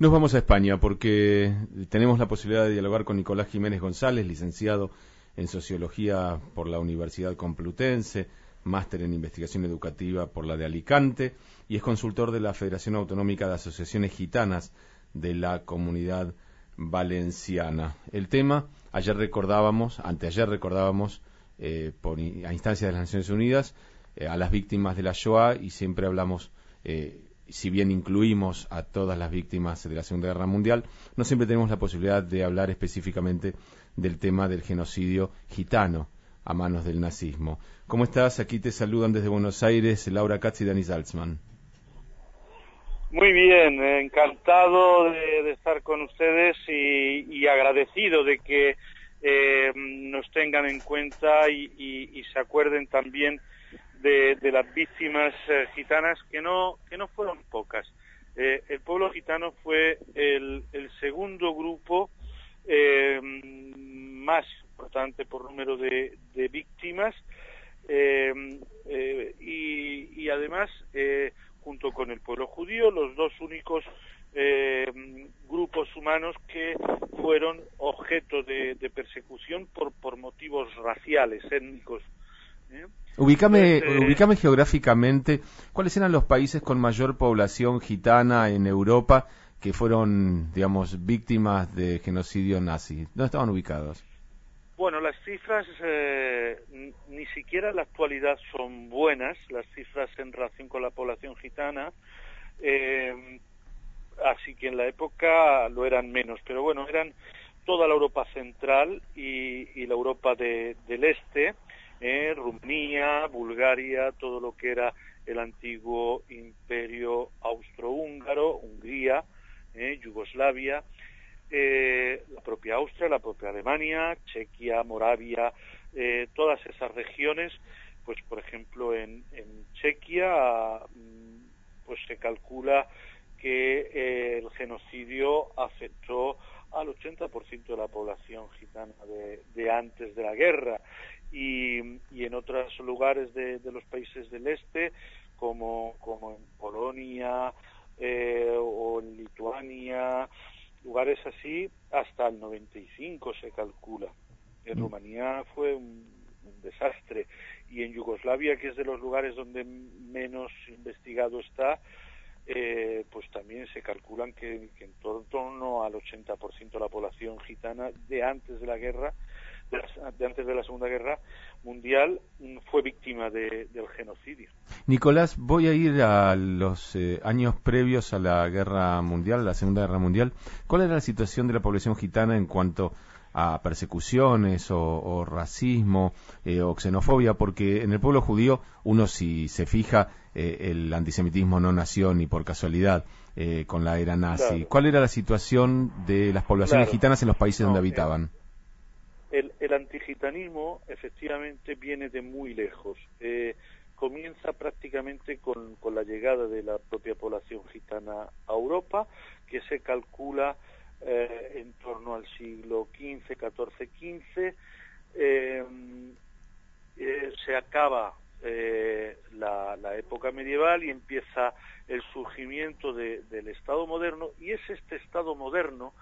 Nos vamos a España porque tenemos la posibilidad de dialogar con Nicolás Jiménez González, licenciado en Sociología por la Universidad Complutense, máster en Investigación Educativa por la de Alicante y es consultor de la Federación Autonómica de Asociaciones Gitanas de la Comunidad Valenciana. El tema, ayer recordábamos, anteayer recordábamos, eh, por, a instancia de las Naciones Unidas, eh, a las víctimas de la Shoah y siempre hablamos eh, si bien incluimos a todas las víctimas de la Segunda Guerra Mundial, no siempre tenemos la posibilidad de hablar específicamente del tema del genocidio gitano a manos del nazismo. ¿Cómo estás? Aquí te saludan desde Buenos Aires Laura Katz y Dani Salzman. Muy bien, encantado de, estar con ustedes y, agradecido de que eh, nos tengan en cuenta y se acuerden también de, las víctimas eh, gitanas, que no, que no fueron pocas. Eh, el pueblo gitano fue el, segundo grupo eh, más importante por número de, víctimas y, además, junto con el pueblo judío, los dos únicos grupos humanos que fueron objeto de, persecución por, por motivos raciales, étnicos. Ubícame, ubícame geográficamente, ¿cuáles eran los países con mayor población gitana en Europa que fueron, digamos, víctimas de genocidio nazi? ¿Dónde estaban ubicados? Bueno, las cifras eh, ni siquiera en la actualidad son buenas, las cifras en relación con la población gitana, eh, así que en la época lo eran menos, pero bueno, eran toda la Europa central y, la Europa del Este, eh, Rumanía, Bulgaria, todo lo que era el antiguo imperio austrohúngaro, Hungría, eh, Yugoslavia, eh, la propia Austria, la propia Alemania, Chequia, Moravia, eh, todas esas regiones, pues por ejemplo en, Chequia mm, pues se calcula que el genocidio afectó al 80% de la población gitana de, antes de la guerra y, en otros lugares de, los países del este como, como en Polonia eh, o en Lituania, lugares así, hasta el 95 se calcula. En mm. Rumanía fue un, desastre y en Yugoslavia, que es de los lugares donde menos investigado está, eh, pues también se calculan que, en torno al 80% de la población gitana de antes de la guerra, de, antes de la Segunda Guerra Mundial, fue víctima del genocidio. Nicolás, voy a ir a los eh, años previos a la Guerra Mundial, la Segunda Guerra Mundial. ¿Cuál era la situación de la población gitana en cuanto a persecuciones o, racismo eh, o xenofobia, porque en el pueblo judío uno si se fija eh, el antisemitismo no nació ni por casualidad eh, con la era nazi. ¿Cuál era la situación de las poblaciones gitanas en los países donde habitaban? El, el, antigitanismo efectivamente viene de muy lejos. comienza prácticamente con, la llegada de la propia población gitana a Europa, que se calcula eh, en torno al siglo XV, XIV, XV. se acaba eh, la, época medieval y empieza el surgimiento del Estado moderno y es este Estado moderno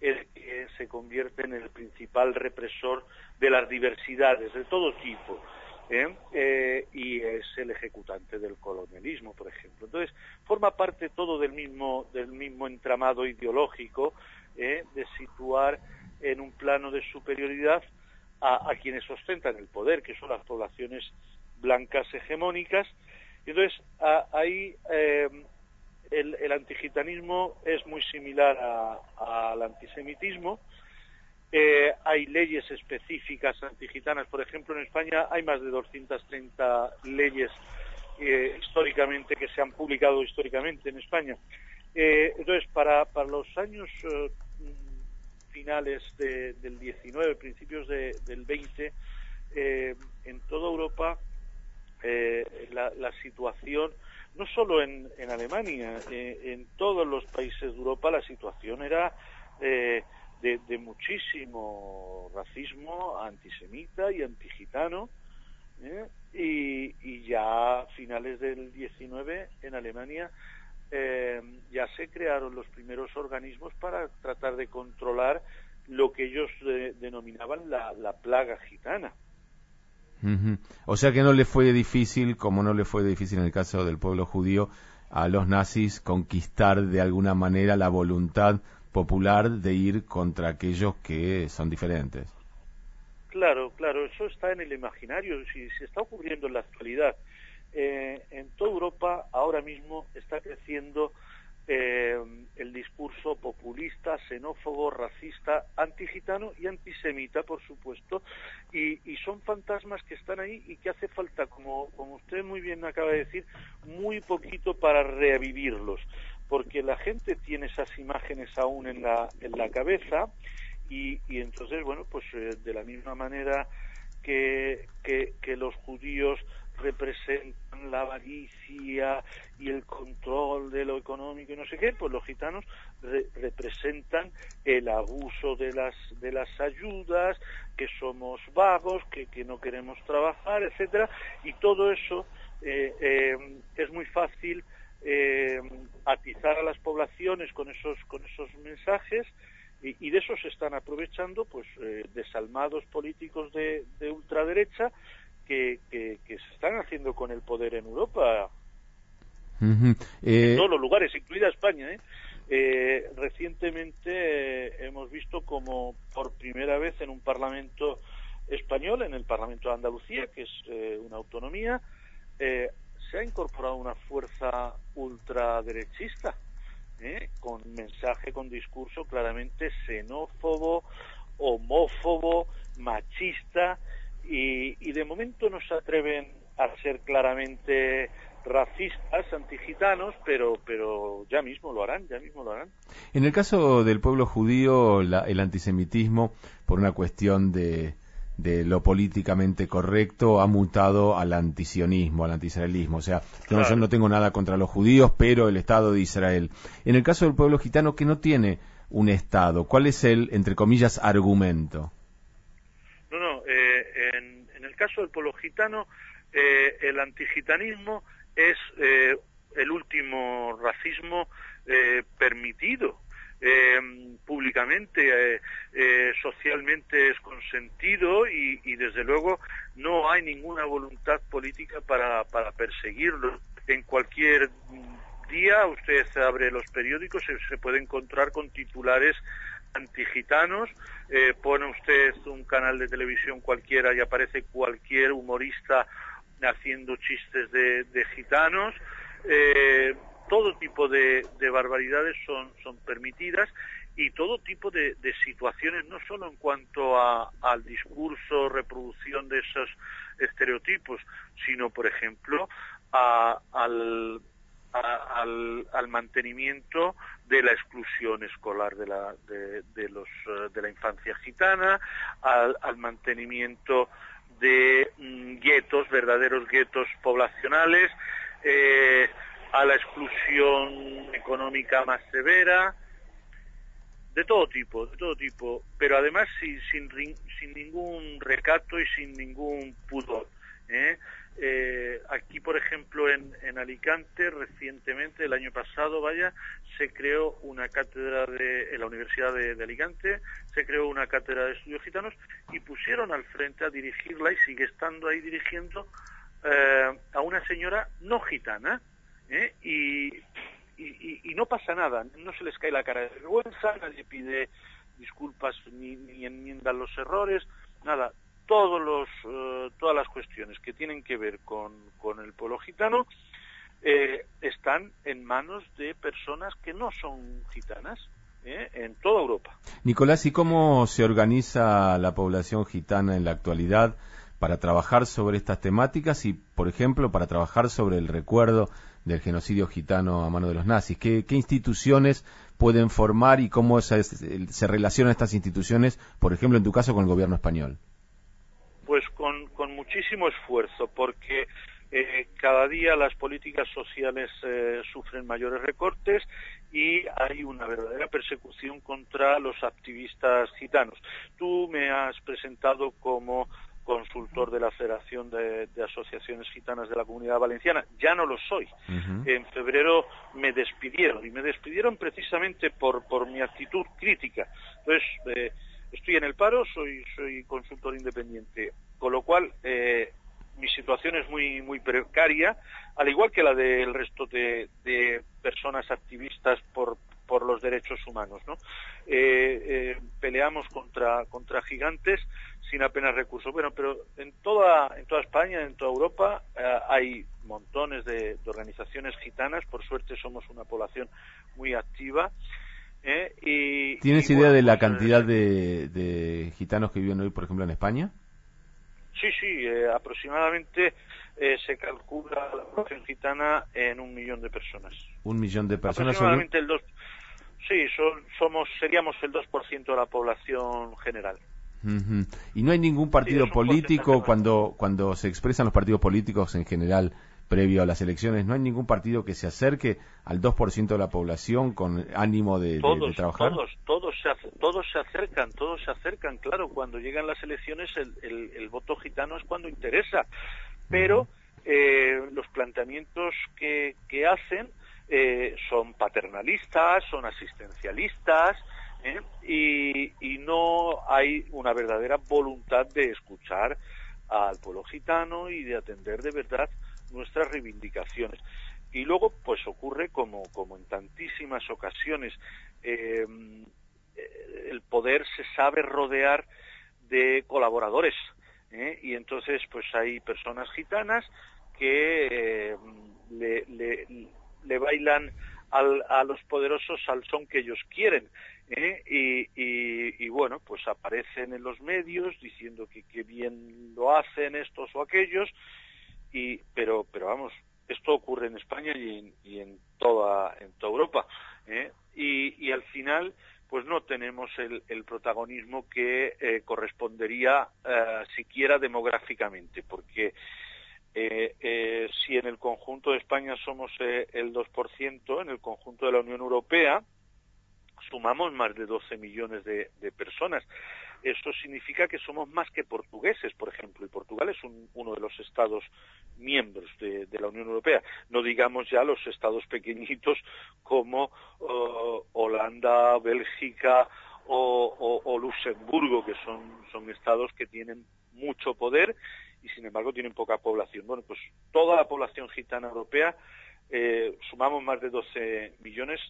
el que se convierte en el principal represor de las diversidades de todo tipo. ¿eh? y es el ejecutante del colonialismo, por ejemplo. Entonces, forma parte todo del mismo, del mismo entramado ideológico ¿eh? de situar en un plano de superioridad a, quienes ostentan el poder, que son las poblaciones blancas hegemónicas. Entonces, ahí eh, el, el, antigitanismo es muy similar al antisemitismo. Eh, hay leyes específicas antigitanas. Por ejemplo, en España hay más de 230 leyes históricamente que se han publicado históricamente en España. entonces, para, para los años finales del 19, principios del 20, eh, en toda Europa eh, la, situación, no solo en, Alemania, eh, en todos los países de Europa la situación era de, muchísimo racismo antisemita y antigitano. Y, y ya a finales del 19 en Alemania eh, ya se crearon los primeros organismos para tratar de controlar lo que ellos denominaban la, plaga gitana. O sea que no le fue difícil, como no le fue difícil en el caso del pueblo judío, a los nazis conquistar de alguna manera la voluntad popular de ir contra aquellos que son diferentes. Claro, claro, eso está en el imaginario, si se está ocurriendo en la actualidad. Eh, en toda Europa ahora mismo está creciendo eh, el discurso populista, xenófobo, racista, antigitano y antisemita, por supuesto, y, son fantasmas que están ahí y que hace falta, como, como usted muy bien acaba de decir, muy poquito para revivirlos, porque la gente tiene esas imágenes aún en la, en la cabeza y, y entonces, bueno, pues eh, de la misma manera que, que los judíos representan la avaricia y el control de lo económico y no sé qué, pues los gitanos representan el abuso de las de las ayudas, que somos vagos, que, que no queremos trabajar, etcétera, y todo eso eh, eh, es muy fácil eh, atizar a las poblaciones con esos con esos mensajes y, de eso se están aprovechando pues desalmados políticos de, de ultraderecha que, se están haciendo con el poder en Europa. En eh, todos los lugares, incluida España. ¿eh? Eh, recientemente hemos visto como por primera vez en un parlamento español, en el Parlamento de Andalucía, que es una autonomía, se ha incorporado una fuerza ultraderechista, con mensaje, con discurso claramente xenófobo, homófobo, machista, y, de momento no se atreven a ser claramente racistas, antigitanos, pero, pero ya mismo lo harán, ya mismo lo harán. En el caso del pueblo judío, el antisemitismo, por una cuestión de, de lo políticamente correcto, ha mutado al antisionismo, al antisraelismo. O sea, yo no tengo nada contra los judíos, pero el Estado de Israel. En el caso del pueblo gitano, que no tiene un Estado, ¿cuál es el, entre comillas, argumento? No, no, eh, en, el caso del pueblo gitano, eh, el antigitanismo es eh, el último racismo permitido. públicamente, socialmente es consentido y, y, desde luego no hay ninguna voluntad política para, perseguirlo. En cualquier día usted abre los periódicos, se, se puede encontrar con titulares antigitanos, eh, pone usted un canal de televisión cualquiera y aparece cualquier humorista haciendo chistes de, gitanos, eh, todo tipo de, barbaridades son, son permitidas y todo tipo de, situaciones, no solo en cuanto a, al discurso, reproducción de esos estereotipos, sino, por ejemplo, al al, al, mantenimiento de la exclusión escolar de la, de, los, eh, de la infancia gitana, al, al mantenimiento de mm, guetos, verdaderos guetos poblacionales, eh, a la exclusión económica más severa, de todo tipo, de todo tipo, pero además sin, sin, sin ningún recato y sin ningún pudor. ¿eh? Eh, aquí, por ejemplo, en, en, Alicante, recientemente, el año pasado, vaya, se creó una cátedra de, en la Universidad de, Alicante, se creó una cátedra de estudios gitanos y pusieron al frente a dirigirla y sigue estando ahí dirigiendo eh, a una señora no gitana. ¿eh? Y, y, y, no pasa nada, no se les cae la cara de vergüenza, nadie pide disculpas ni, ni los errores, nada, todos los, eh, todas las cuestiones que tienen que ver con, el pueblo gitano eh, están en manos de personas que no son gitanas eh, en toda Europa. Nicolás, ¿y cómo se organiza la población gitana en la actualidad para trabajar sobre estas temáticas y, por ejemplo, para trabajar sobre el recuerdo del genocidio gitano a mano de los nazis? ¿Qué, qué instituciones pueden formar y cómo se, se relacionan estas instituciones, por ejemplo, en tu caso, con el gobierno español? Muchísimo esfuerzo, porque eh, cada día las políticas sociales eh, sufren mayores recortes y hay una verdadera persecución contra los activistas gitanos. Tú me has presentado como consultor de la Federación de, Asociaciones Gitanas de la Comunidad Valenciana. Ya no lo soy. En febrero me despidieron y me despidieron precisamente por, por mi actitud crítica. Entonces, eh, estoy en el paro, soy, soy consultor independiente, con lo cual eh, mi situación es muy, muy precaria, al igual que la del resto de, de personas activistas por, por los derechos humanos. ¿no? Eh, eh, peleamos contra, contra gigantes sin apenas recursos. Bueno, pero en toda, en toda España, en toda Europa, eh, hay montones de, organizaciones gitanas. Por suerte somos una población muy activa. Y, ¿Tienes idea de la pues, cantidad de, de, gitanos que viven hoy, por ejemplo, en España? Sí, sí, aproximadamente se calcula la población gitana en un millón de personas. Un millón de personas. Aproximadamente el dos, Sí, somos, seríamos el 2% de la población general. Y no hay ningún partido político cuando, cuando se expresan los partidos políticos en general previo a las elecciones, no hay ningún partido que se acerque al 2% de la población con ánimo de, trabajar. Todos, todos se, todos se acercan, todos se acercan, claro, cuando llegan las elecciones el, el, voto gitano es cuando interesa, pero eh, los planteamientos que, que hacen eh, son paternalistas, son asistencialistas ¿eh? y, no hay una verdadera voluntad de escuchar al pueblo gitano y de atender de verdad nuestras reivindicaciones. Y luego, pues ocurre como, como en tantísimas ocasiones, em, el poder se sabe rodear de colaboradores. ¿eh? Y entonces, pues hay personas gitanas que le, le bailan a los poderosos al son que ellos quieren. ¿eh? Y, bueno, pues aparecen en los medios diciendo que, que bien lo hacen estos o aquellos, y, pero, pero vamos, esto ocurre en España y en, y en, toda, en toda Europa. ¿eh? Y, al final, pues no tenemos el, el protagonismo que eh, correspondería siquiera demográficamente, porque eh, eh, si en el conjunto de España somos eh, el 2%, en el conjunto de la Unión Europea sumamos más de 12 millones de, personas. Eso significa que somos más que portugueses, por ejemplo, y Portugal es uno de los estados miembros de, la Unión Europea. No digamos ya los estados pequeñitos como Holanda, Bélgica o, o, Luxemburgo, que son, son estados que tienen mucho poder y sin embargo tienen poca población. Bueno, pues toda la población gitana europea eh, sumamos más de 12 millones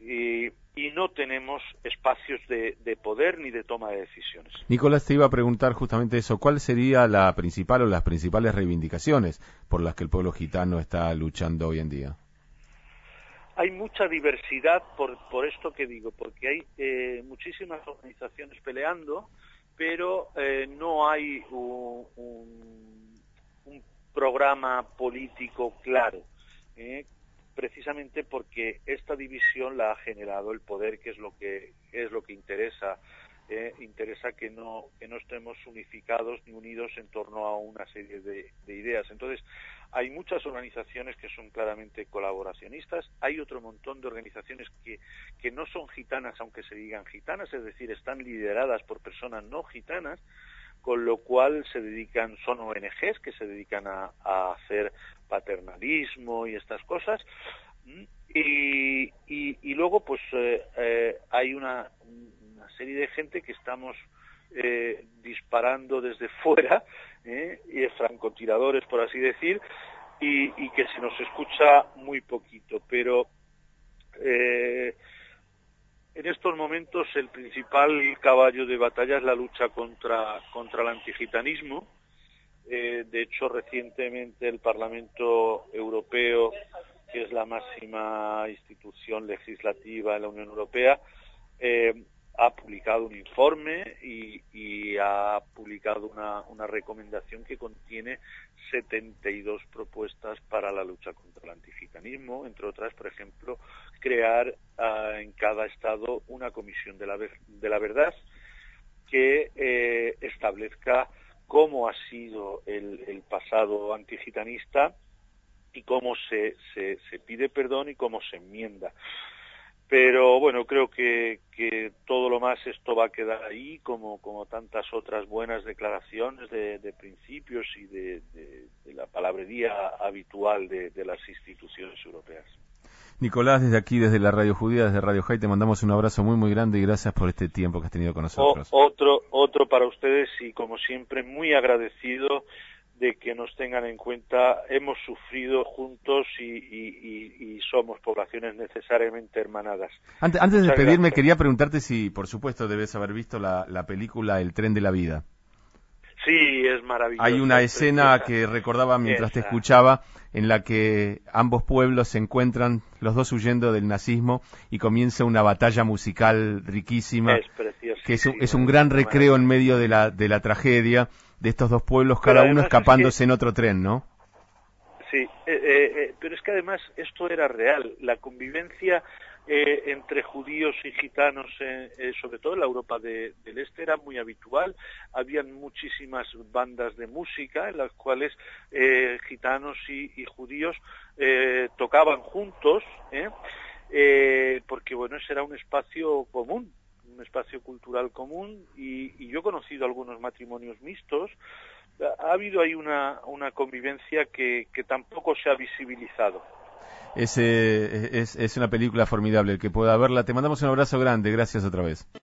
y, no tenemos espacios de, poder ni de toma de decisiones. Nicolás, te iba a preguntar justamente eso. ¿Cuál sería la principal o las principales reivindicaciones por las que el pueblo gitano está luchando hoy en día? Hay mucha diversidad por, por esto que digo, porque hay eh, muchísimas organizaciones peleando pero eh, no hay un, programa político claro, ¿eh? Precisamente porque esta división la ha generado el poder, que es lo que es lo que interesa. ¿eh? interesa que no que no estemos unificados ni unidos en torno a una serie de ideas. Entonces, hay muchas organizaciones que son claramente colaboracionistas, hay otro montón de organizaciones que, que no son gitanas, aunque se digan gitanas, es decir, están lideradas por personas no gitanas, con lo cual se dedican, son ONGs que se dedican a, hacer paternalismo y estas cosas. Y, y, luego, pues, eh, eh, hay una, una, serie de gente que estamos eh, disparando desde fuera ¿eh? y francotiradores, por así decir, y, que se nos escucha muy poquito. Pero eh, en estos momentos el principal caballo de batalla es la lucha contra, contra el antigitanismo. Eh, de hecho, recientemente el Parlamento Europeo, que es la máxima institución legislativa en la Unión Europea, eh, ha publicado un informe y, ha publicado una, recomendación que contiene 72 propuestas para la lucha contra el antigitanismo, entre otras, por ejemplo, crear ah, en cada estado una comisión de la, de la verdad que eh, establezca cómo ha sido el, pasado antigitanista y cómo se, se, pide perdón y cómo se enmienda. pero bueno, creo que, todo lo más esto va a quedar ahí, como, tantas otras buenas declaraciones de, principios y de, la palabrería habitual de, las instituciones europeas. Nicolás, desde aquí, desde la Radio Judía, desde Radio Jai, te mandamos un abrazo muy, muy grande y gracias por este tiempo que has tenido con nosotros. otro, otro para ustedes y, como siempre, muy agradecido de que nos tengan en cuenta, hemos sufrido juntos y, somos poblaciones necesariamente hermanadas. Antes, antes de despedirme, quería preguntarte si, por supuesto, debes haber visto la, película El tren de la vida. Sí, es maravilloso. Hay una escena que recordaba mientras te escuchaba en la que ambos pueblos se encuentran, los dos huyendo del nazismo, y comienza una batalla musical riquísima, es que es, es un gran recreo en medio de la, de la tragedia de estos dos pueblos, cada uno escapándose en otro tren, ¿no? Sí, eh, eh, eh, pero es que además esto era real. La convivencia entre judíos y gitanos, sobre todo en la Europa del Este, era muy habitual. Habían muchísimas bandas de música en las cuales gitanos y, y judíos tocaban juntos, porque bueno, ese era un espacio común un espacio cultural común y, yo he conocido algunos matrimonios mixtos. Ha habido ahí una, convivencia que tampoco se ha visibilizado. Es, es, es una película formidable, el que pueda verla. Te mandamos un abrazo grande, gracias otra vez.